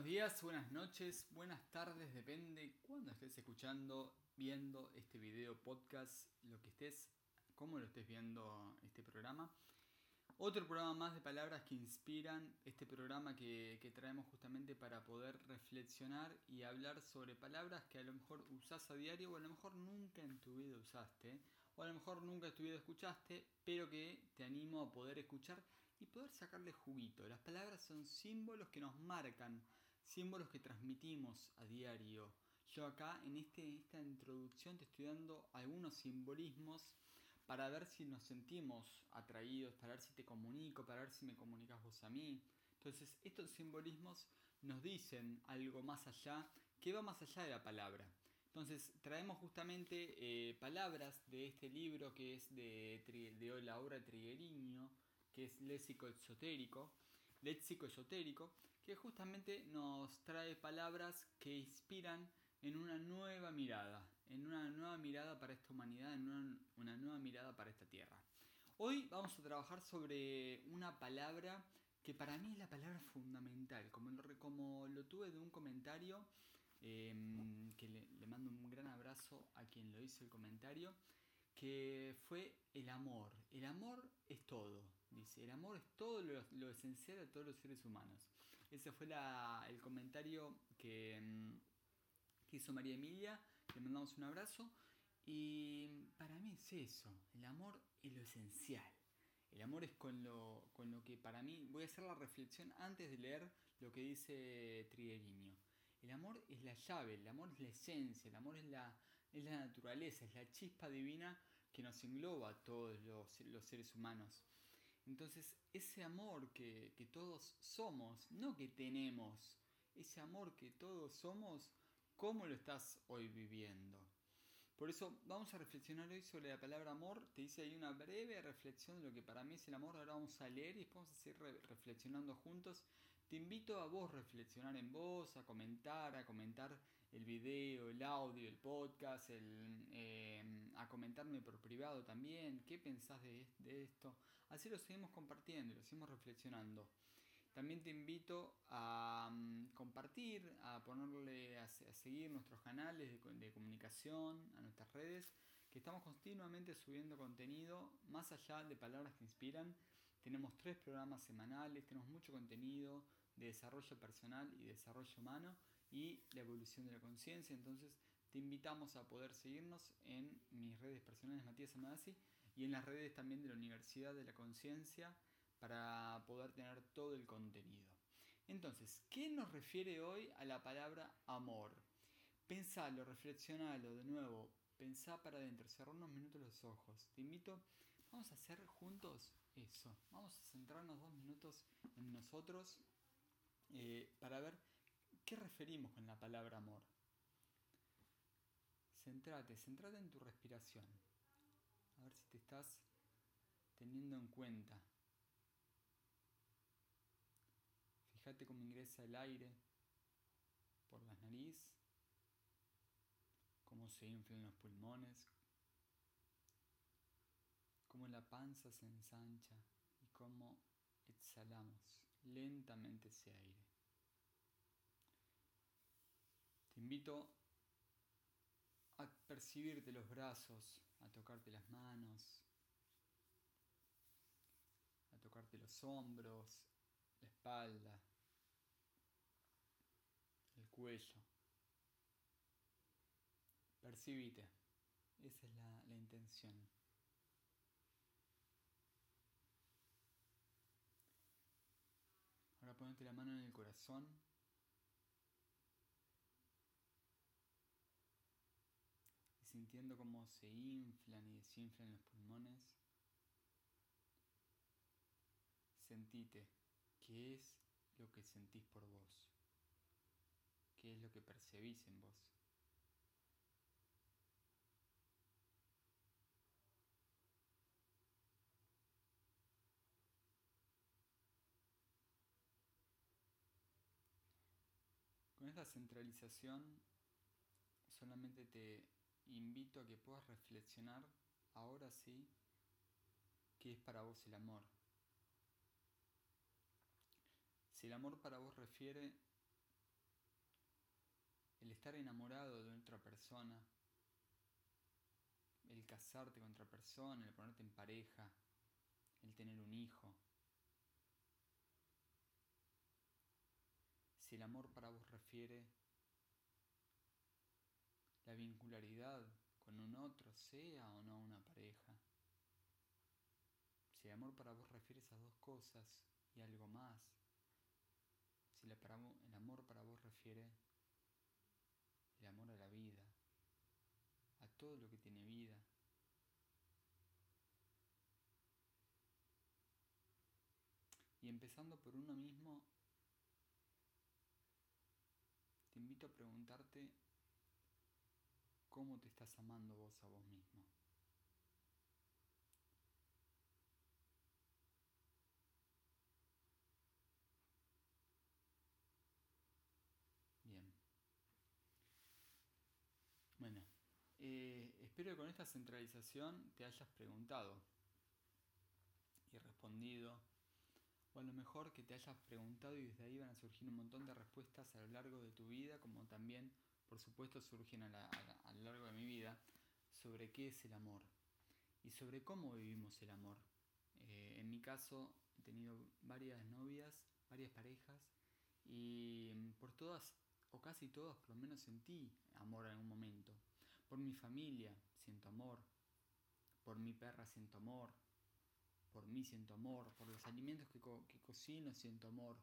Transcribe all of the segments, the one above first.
buenos días, buenas noches, buenas tardes, depende cuándo estés escuchando, viendo este video, podcast, lo que estés, cómo lo estés viendo este programa. Otro programa más de palabras que inspiran, este programa que, que, traemos justamente para poder reflexionar y hablar sobre palabras que a lo mejor usás a diario o a lo mejor nunca en tu vida usaste, o a lo mejor nunca en tu vida escuchaste, pero que te animo a poder escuchar y poder sacarle juguito. Las palabras son símbolos que nos marcan, símbolos que transmitimos a diario. Yo acá en este, esta introducción te estoy dando algunos simbolismos para ver si nos sentimos atraídos, para ver si te comunico, para ver si me comunicas vos a mí. Entonces estos simbolismos nos dicen algo más allá, que va más allá de la palabra. Entonces traemos justamente eh, palabras de este libro que es de, de la obra Trigueriño, que es léxico esotérico, léxico esotérico, que justamente nos trae palabras que inspiran en una nueva mirada, en una nueva mirada para esta humanidad, en una, nueva mirada para esta tierra. Hoy vamos a trabajar sobre una palabra que para mí es la palabra fundamental, como lo, como lo tuve de un comentario, em, que le, le mando un gran abrazo a quien lo hizo el comentario, que fue el amor. El amor es todo, dice. El amor es todo lo, esencial de todos los seres humanos. Ese fue el comentario que, mm, que, hizo María Emilia. Le mandamos un abrazo. Y para mí es eso. El amor es lo esencial. El amor es con lo, con lo que para mí... Voy a hacer la reflexión antes de leer lo que dice Trigueriño. El amor es la llave, el amor es la esencia, el amor es la, es la naturaleza, es la chispa divina que nos engloba a todos los, seres humanos. Entonces, ese amor que, que, todos somos, no que tenemos, ese amor que todos somos, ¿cómo lo estás hoy viviendo? Por eso vamos a reflexionar hoy sobre la palabra amor. Te hice ahí una breve reflexión de lo que para mí es el amor. Ahora vamos a leer y después vamos a seguir reflexionando juntos te invito a vos reflexionar en vos, a comentar, a comentar el video, el audio, el podcast, eh, a comentarme por privado también, qué pensás de, esto. Así lo seguimos compartiendo y lo seguimos reflexionando. También te invito a mm, compartir, a ponerle, a, seguir nuestros canales de, de, comunicación, a nuestras redes, que estamos continuamente subiendo contenido más allá de palabras que inspiran. Tenemos tres programas semanales, tenemos mucho contenido, de desarrollo personal y desarrollo humano y la evolución de la conciencia. Entonces te invitamos a poder seguirnos en mis redes personales Matías Amadasi y en las redes también de la Universidad de la Conciencia para poder tener todo el contenido. Entonces, ¿qué nos refiere hoy a la palabra amor? Pensalo, reflexionalo de nuevo, pensá para adentro, cerrar unos minutos los ojos. Te invito, vamos a hacer juntos eso. Vamos a centrarnos dos minutos en nosotros eh, para ver qué referimos con la palabra amor. Centrate, centrate en tu respiración. A ver si te estás teniendo en cuenta. Fíjate cómo ingresa el aire por la nariz, cómo se inflan los pulmones, cómo la panza se ensancha y cómo exhalamos lentamente ese aire. Te invito a percibirte los brazos, a tocarte las manos, a tocarte los hombros, la espalda, el cuello. Percibite, esa es la, la intención. Ahora ponete la mano en el corazón. Sintiendo cómo se inflan y desinflan los pulmones. Sentite qué es lo que sentís por vos. ¿Qué es lo que percibís en vos? Con esta centralización solamente te invito a que puedas reflexionar ahora sí qué es para vos el amor. Si el amor para vos refiere el estar enamorado de otra persona, el casarte con otra persona, el ponerte en pareja, el tener un hijo. Si el amor para vos refiere la vincularidad con un otro, sea o no una pareja. Si el amor para vos refiere esas dos cosas y algo más. Si el amor para vos refiere el amor a la vida, a todo lo que tiene vida. Y empezando por uno mismo, te invito a preguntarte cómo te estás amando vos a vos mismo. Bien. Bueno, eh, espero que con esta centralización te hayas preguntado y respondido, o a lo mejor que te hayas preguntado y desde ahí van a surgir un montón de respuestas a lo largo de tu vida, como también por supuesto surgen a, lo largo de mi vida, sobre qué es el amor y sobre cómo vivimos el amor. Eh, en mi caso he tenido varias novias, varias parejas y mm, por todas o casi todas por lo menos sentí amor en algún momento. Por mi familia siento amor, por mi perra siento amor, por mí siento amor, por los alimentos que, que cocino siento amor,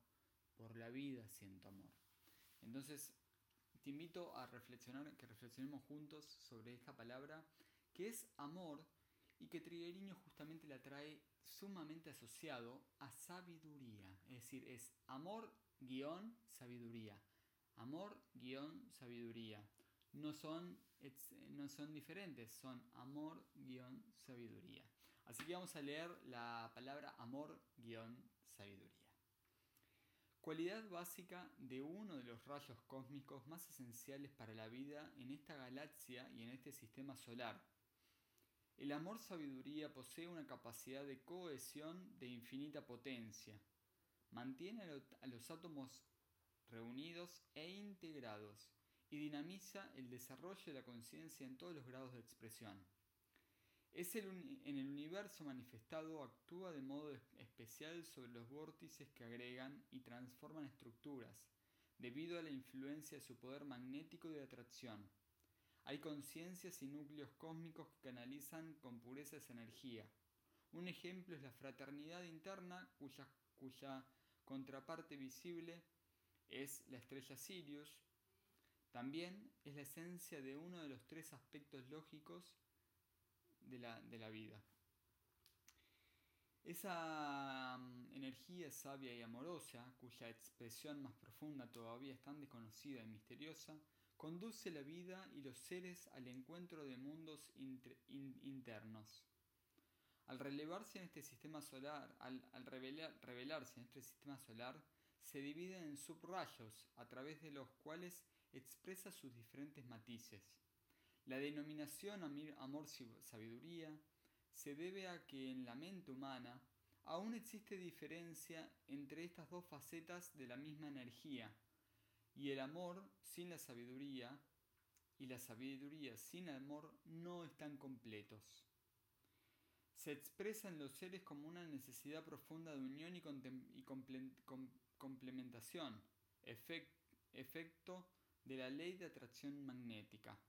por la vida siento amor. Entonces te invito a reflexionar, que reflexionemos juntos sobre esta palabra, que es amor y que Trigueriño justamente la trae sumamente asociado a sabiduría. Es decir, es amor guion sabiduría. Amor guion sabiduría. No son, no son diferentes, son amor guion sabiduría. Así que vamos a leer la palabra amor guion sabiduría cualidad básica de uno de los rayos cósmicos más esenciales para la vida en esta galaxia y en este sistema solar. El amor sabiduría posee una capacidad de cohesión de infinita potencia. Mantiene a los átomos reunidos e integrados y dinamiza el desarrollo de la conciencia en todos los grados de expresión. Es el, en el universo manifestado actúa de modo especial sobre los vórtices que agregan y transforman estructuras, debido a la influencia de su poder magnético de atracción. Hay conciencias y núcleos cósmicos que canalizan con pureza esa energía. Un ejemplo es la fraternidad interna, cuya, cuya contraparte visible es la estrella Sirius. También es la esencia de uno de los tres aspectos lógicos de la, vida. Esa mm, energía sabia y amorosa, cuya expresión más profunda todavía es tan desconocida y misteriosa, conduce la vida y los seres al encuentro de mundos internos. Al relevarse en este sistema solar, al, revelarse en este sistema solar, se divide en subrayos a través de los cuales expresa sus diferentes matices. La denominación amor-sabiduría se debe a que en la mente humana aún existe diferencia entre estas dos facetas de la misma energía, y el amor sin la sabiduría y la sabiduría sin amor no están completos. Se expresa en los seres como una necesidad profunda de unión y, complementación, efecto de la ley de atracción magnética.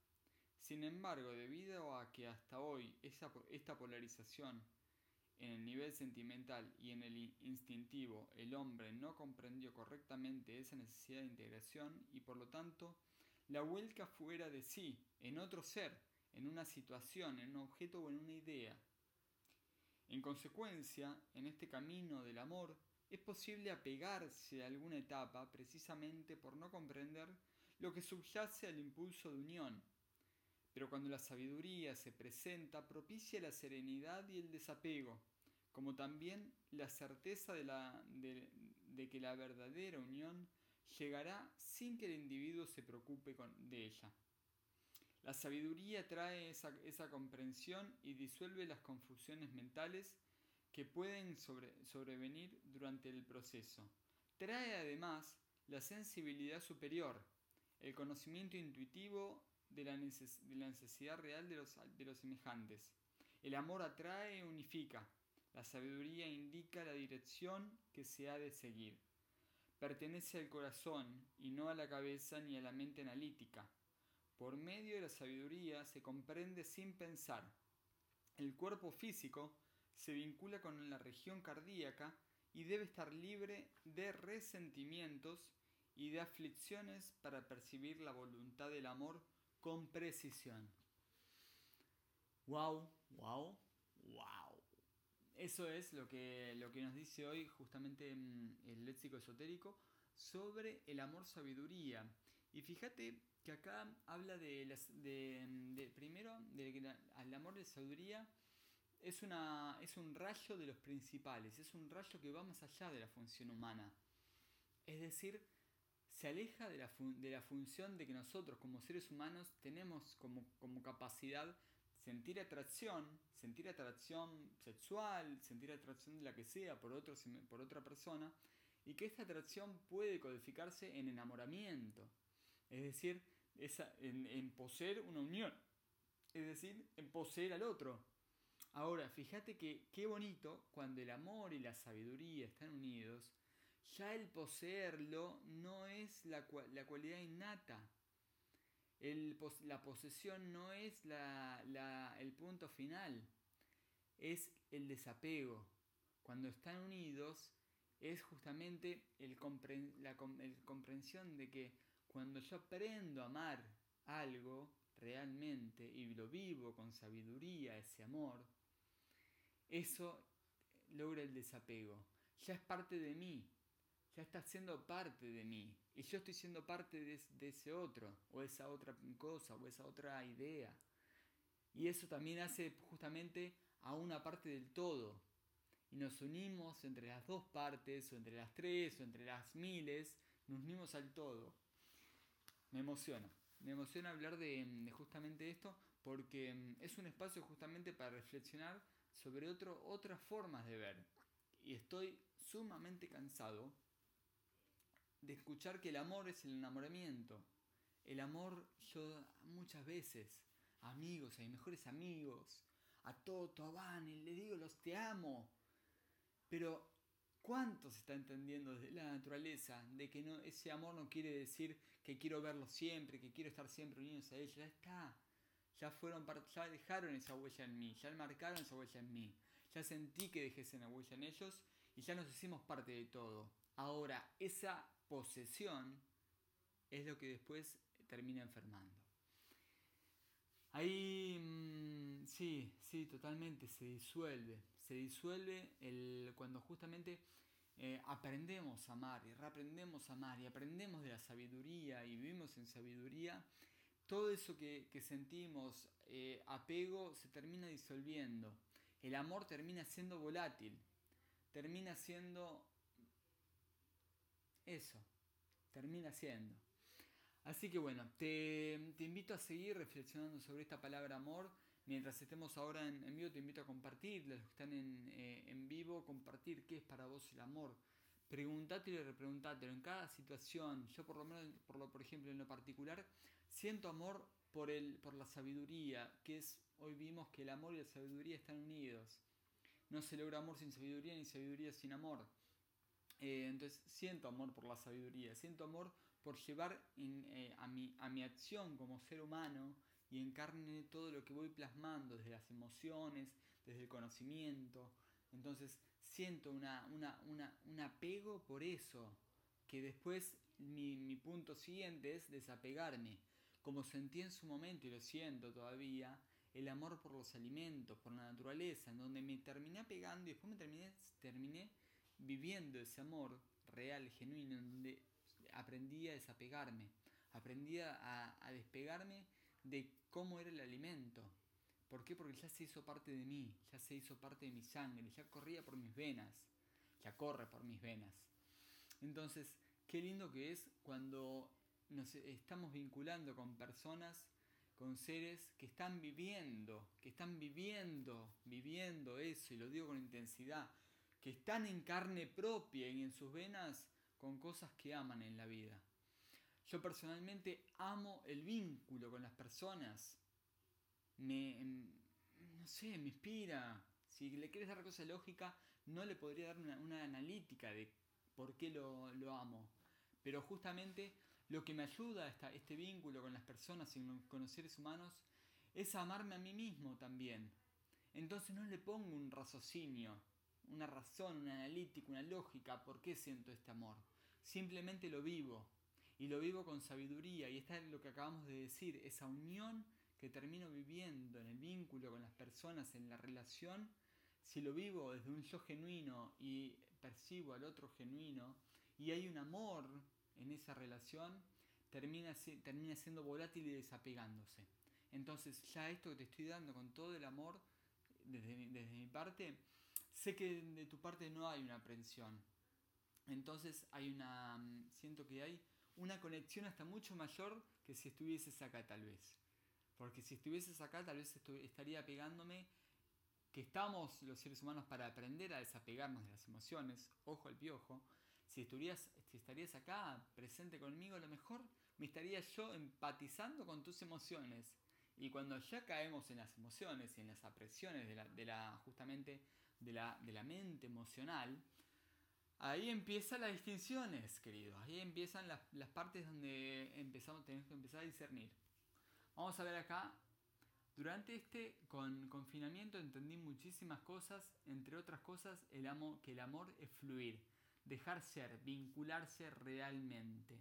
Sin embargo, debido a que hasta hoy esta polarización en el nivel sentimental y en el instintivo el hombre no comprendió correctamente esa necesidad de integración y por lo tanto la vuelca fuera de sí, en otro ser, en una situación, en un objeto o en una idea. En consecuencia, en este camino del amor, es posible apegarse a alguna etapa precisamente por no comprender lo que subyace al impulso de unión pero cuando la sabiduría se presenta, propicia la serenidad y el desapego, como también la certeza de, que la verdadera unión llegará sin que el individuo se preocupe de ella. La sabiduría trae esa, comprensión y disuelve las confusiones mentales que pueden sobrevenir durante el proceso. Trae además la sensibilidad superior, el conocimiento intuitivo de la, necesidad real de los, semejantes. El amor atrae e unifica. La sabiduría indica la dirección que se ha de seguir. Pertenece al corazón y no a la cabeza ni a la mente analítica. Por medio de la sabiduría se comprende sin pensar. El cuerpo físico se vincula con la región cardíaca y debe estar libre de resentimientos y de aflicciones para percibir la voluntad del amor con precisión. Wow, wow, wow. Eso es lo que, lo que nos dice hoy justamente el léxico esotérico sobre el amor sabiduría. Y fíjate que acá habla de, las, de, primero de que el amor de sabiduría es, una, es un rayo de los principales, es un rayo que va más allá de la función humana. Es decir, se aleja de la, de la función de que nosotros como seres humanos tenemos como, como capacidad sentir atracción, sentir atracción sexual, sentir atracción de la que sea por, otro, por otra persona, y que esta atracción puede codificarse en enamoramiento, es decir, en, en poseer una unión, es decir, en poseer al otro. Ahora, fíjate que qué bonito cuando el amor y la sabiduría están unidos, ya el poseerlo no es la, la cualidad innata. El, la posesión no es la, la, el punto final, es el desapego. Cuando están unidos es justamente el, la el comprensión de que cuando yo aprendo a amar algo realmente y lo vivo con sabiduría, ese amor, eso logra el desapego. Ya es parte de mí, ya está siendo parte de mí. Y yo estoy siendo parte de, ese otro, o esa otra cosa, o esa otra idea. Y eso también hace justamente a una parte del todo. Y nos unimos entre las dos partes, o entre las tres, o entre las miles, nos unimos al todo. Me emociona, me emociona hablar de, de justamente esto, porque mm, es un espacio justamente para reflexionar sobre otro, otras formas de ver. Y estoy sumamente cansado de escuchar que el amor es el enamoramiento. El amor, yo muchas veces, amigos, a mis mejores amigos, a Toto, a Vane, le digo los te amo. Pero, ¿cuánto se está entendiendo desde la naturaleza de que no, ese amor no quiere decir que quiero verlo siempre, que quiero estar siempre unidos a ella? Ya está ya fueron ya dejaron esa huella en mí, ya marcaron esa huella en mí, ya sentí que dejé esa huella en ellos y ya nos hicimos parte de todo. Ahora, esa posesión es lo que después termina enfermando. Ahí, mm, sí, sí, totalmente, se disuelve, se disuelve el, cuando justamente eh, aprendemos a amar y reaprendemos a amar y aprendemos de la sabiduría y vivimos en sabiduría todo eso que, sentimos, eh, apego, se termina disolviendo. El amor termina siendo volátil, termina siendo eso, termina siendo. Así que bueno, te, invito a seguir reflexionando sobre esta palabra amor. Mientras estemos ahora en, vivo, te invito a compartir, los que están en, eh, en vivo, compartir qué es para vos el amor. Preguntátelo y repreguntátelo en cada situación. Yo por lo menos, por, lo, por ejemplo, en lo particular, Siento amor por, el, por la sabiduría, que es, hoy vimos que el amor y la sabiduría están unidos. No se logra amor sin sabiduría ni sabiduría sin amor. Eh, entonces siento amor por la sabiduría, siento amor por llevar eh, a, mi, a mi acción como ser humano y encarne todo lo que voy plasmando, desde las emociones, desde el conocimiento. Entonces siento una, una, una, un apego por eso, que después mi, mi punto siguiente es desapegarme como sentí en su momento y lo siento todavía, el amor por los alimentos, por la naturaleza, en donde me terminé pegando y después me terminé, terminé viviendo ese amor real, genuino, en donde aprendí a desapegarme, aprendí a, despegarme de cómo era el alimento. ¿Por qué? Porque ya se hizo parte de mí, ya se hizo parte de mi sangre, ya corría por mis venas, ya corre por mis venas. Entonces, qué lindo que es cuando nos estamos vinculando con personas, con seres que están viviendo, que están viviendo, viviendo eso, y lo digo con intensidad, que están en carne propia y en sus venas con cosas que aman en la vida. Yo personalmente amo el vínculo con las personas. Me, em, no sé, me inspira. Si le quieres dar cosa lógica, no le podría dar una, analítica de por qué lo, amo. Pero justamente lo que me ayuda a este vínculo con las personas y con los seres humanos es amarme a mí mismo también. Entonces no le pongo un raciocinio, una razón, una analítica, una lógica por qué siento este amor. Simplemente lo vivo. Y lo vivo con sabiduría. Y está es lo que acabamos de decir, esa unión que termino viviendo en el vínculo con las personas, en la relación, si lo vivo desde un yo genuino y percibo al otro genuino, y hay un amor en esa relación, termina, termina siendo volátil y desapegándose. Entonces ya esto que te estoy dando con todo el amor, desde, mi parte, sé que de tu parte no hay una aprensión. Entonces hay una, siento que hay una conexión hasta mucho mayor que si estuvieses acá tal vez. Porque si estuvieses acá tal vez estaría pegándome que estamos los seres humanos para aprender a desapegarnos de las emociones, ojo al piojo. Si, estuvieras, si estarías acá presente conmigo, a lo mejor me estaría yo empatizando con tus emociones y cuando ya caemos en las emociones y en las apresiones de la justamente de la, de la, mente emocional, ahí empiezan las distinciones, queridos. Ahí empiezan las, las partes donde empezamos, tenemos que empezar a discernir. Vamos a ver acá. Durante este con, confinamiento entendí muchísimas cosas, entre otras cosas el amo, que el amor es fluir, dejar ser, vincularse realmente.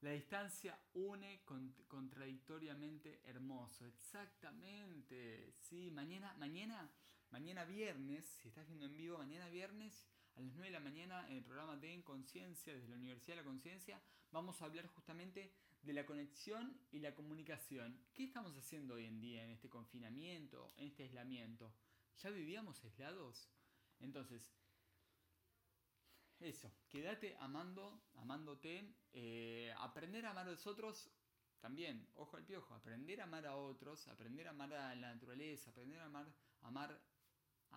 La distancia une contradictoriamente hermoso. Exactamente. Sí, mañana, mañana, mañana viernes, si estás viendo en vivo, mañana viernes a las 9 de la mañana en el programa de En Conciencia, desde la Universidad de la Conciencia, vamos a hablar justamente de la conexión y la comunicación. ¿Qué estamos haciendo hoy en día en este confinamiento, en este aislamiento? ¿Ya vivíamos aislados? Entonces, eso, quédate amando, amándote, eh, aprender a amar a los otros también, ojo al piojo, aprender a amar a otros, aprender a amar a la naturaleza, aprender a amar, amar,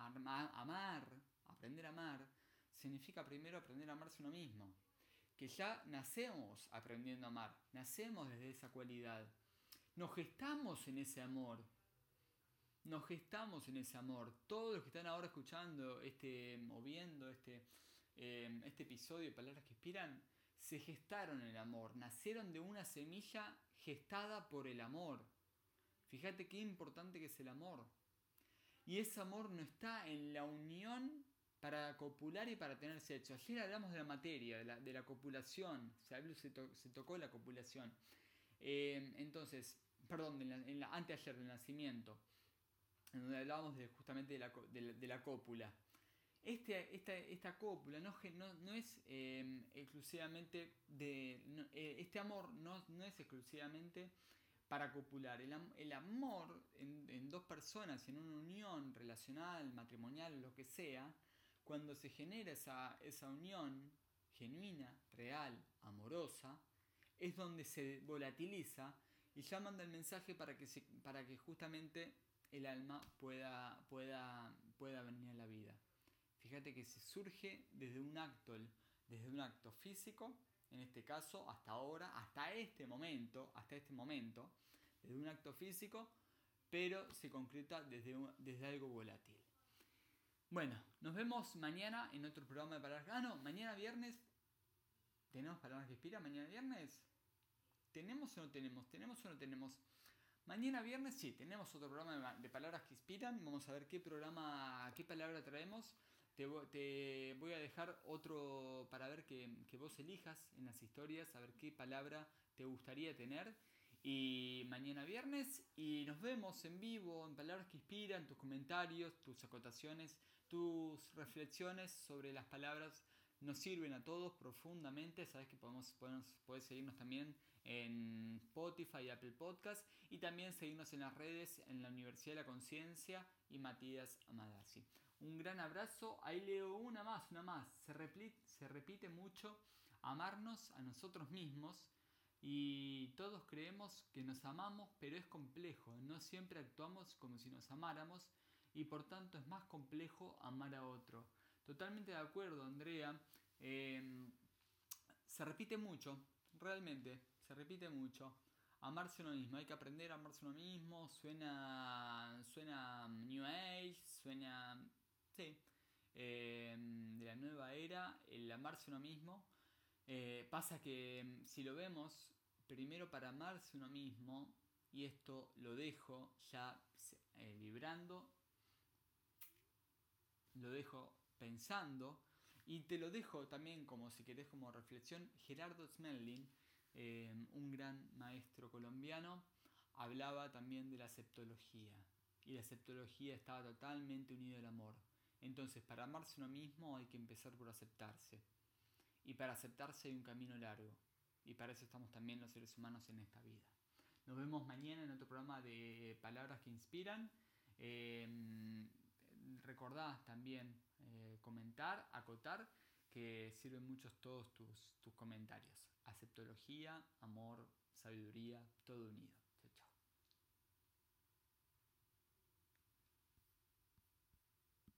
amar, aprender a amar, significa primero aprender a amarse uno mismo. Que ya nacemos aprendiendo a amar, nacemos desde esa cualidad. Nos gestamos en ese amor. Nos gestamos en ese amor. Todos los que están ahora escuchando este, o viendo este, Em, este episodio de Palabras que Inspiran, se gestaron el amor, nacieron de una semilla gestada por el amor. Fíjate qué importante que es el amor. Y ese amor no está en la unión para copular y para tener sexo. Ayer hablamos de la materia, de la, copulación, se, se, tocó la copulación. Em, entonces, perdón, en la, anteayer del nacimiento, en donde hablábamos justamente de la, de la cópula. Este, esta, esta cópula no, es em, exclusivamente de... Eh, este amor no, es exclusivamente para copular. El, amor en, dos personas, en una unión relacional, matrimonial, lo que sea, cuando se genera esa, esa unión genuina, real, amorosa, es donde se volatiliza y ya manda el mensaje para que, para que justamente el alma pueda, pueda, pueda venir a la vida. Fíjate que se surge desde un acto, desde un acto físico, en este caso, hasta ahora, hasta este momento, hasta este momento, desde un acto físico, pero se concreta desde, desde algo volátil. Bueno, nos vemos mañana en otro programa de Palabras. Ah, no, mañana viernes. ¿Tenemos Palabras que Inspira mañana viernes? ¿Tenemos o no tenemos? ¿Tenemos o no tenemos? Mañana viernes sí, tenemos otro programa de Palabras que Inspiran. Vamos a ver qué programa, qué palabra traemos. Te, voy a dejar otro para ver que, vos elijas en las historias, a ver qué palabra te gustaría tener. Y mañana viernes y nos vemos en vivo en Palabras que Inspiran, tus comentarios, tus acotaciones, tus reflexiones sobre las palabras nos sirven a todos profundamente. Sabes que podemos, podemos, puedes seguirnos también en Spotify y Apple Podcast y también seguirnos en las redes en la Universidad de la Conciencia y Matías Amadasi. Un gran abrazo. Ahí leo una más, una más. Se repite, se repite mucho amarnos a nosotros mismos y todos creemos que nos amamos, pero es complejo. No siempre actuamos como si nos amáramos y por tanto es más complejo amar a otro. Totalmente de acuerdo, Andrea. Em, se repite mucho, realmente. se repite mucho. Amarse uno mismo, hay que aprender a amarse uno mismo, suena, suena New Age, suena, em, de la nueva era, el amarse uno mismo. Eh, pasa que em, si lo vemos, primero para amarse uno mismo, y esto lo dejo ya eh, vibrando, lo dejo pensando, y te lo dejo también como si querés como reflexión, Gerardo Smelling, eh, un gran maestro colombiano, hablaba también de la septología. Y la septología estaba totalmente unida al amor. Entonces, para amarse uno mismo hay que empezar por aceptarse. Y para aceptarse hay un camino largo. Y para eso estamos también los seres humanos en esta vida. Nos vemos mañana en otro programa de Palabras que Inspiran. Eh, recordá también eh, comentar, acotar, que sirven muchos todos tus, tus comentarios. Aceptología, amor, sabiduría, todo unido.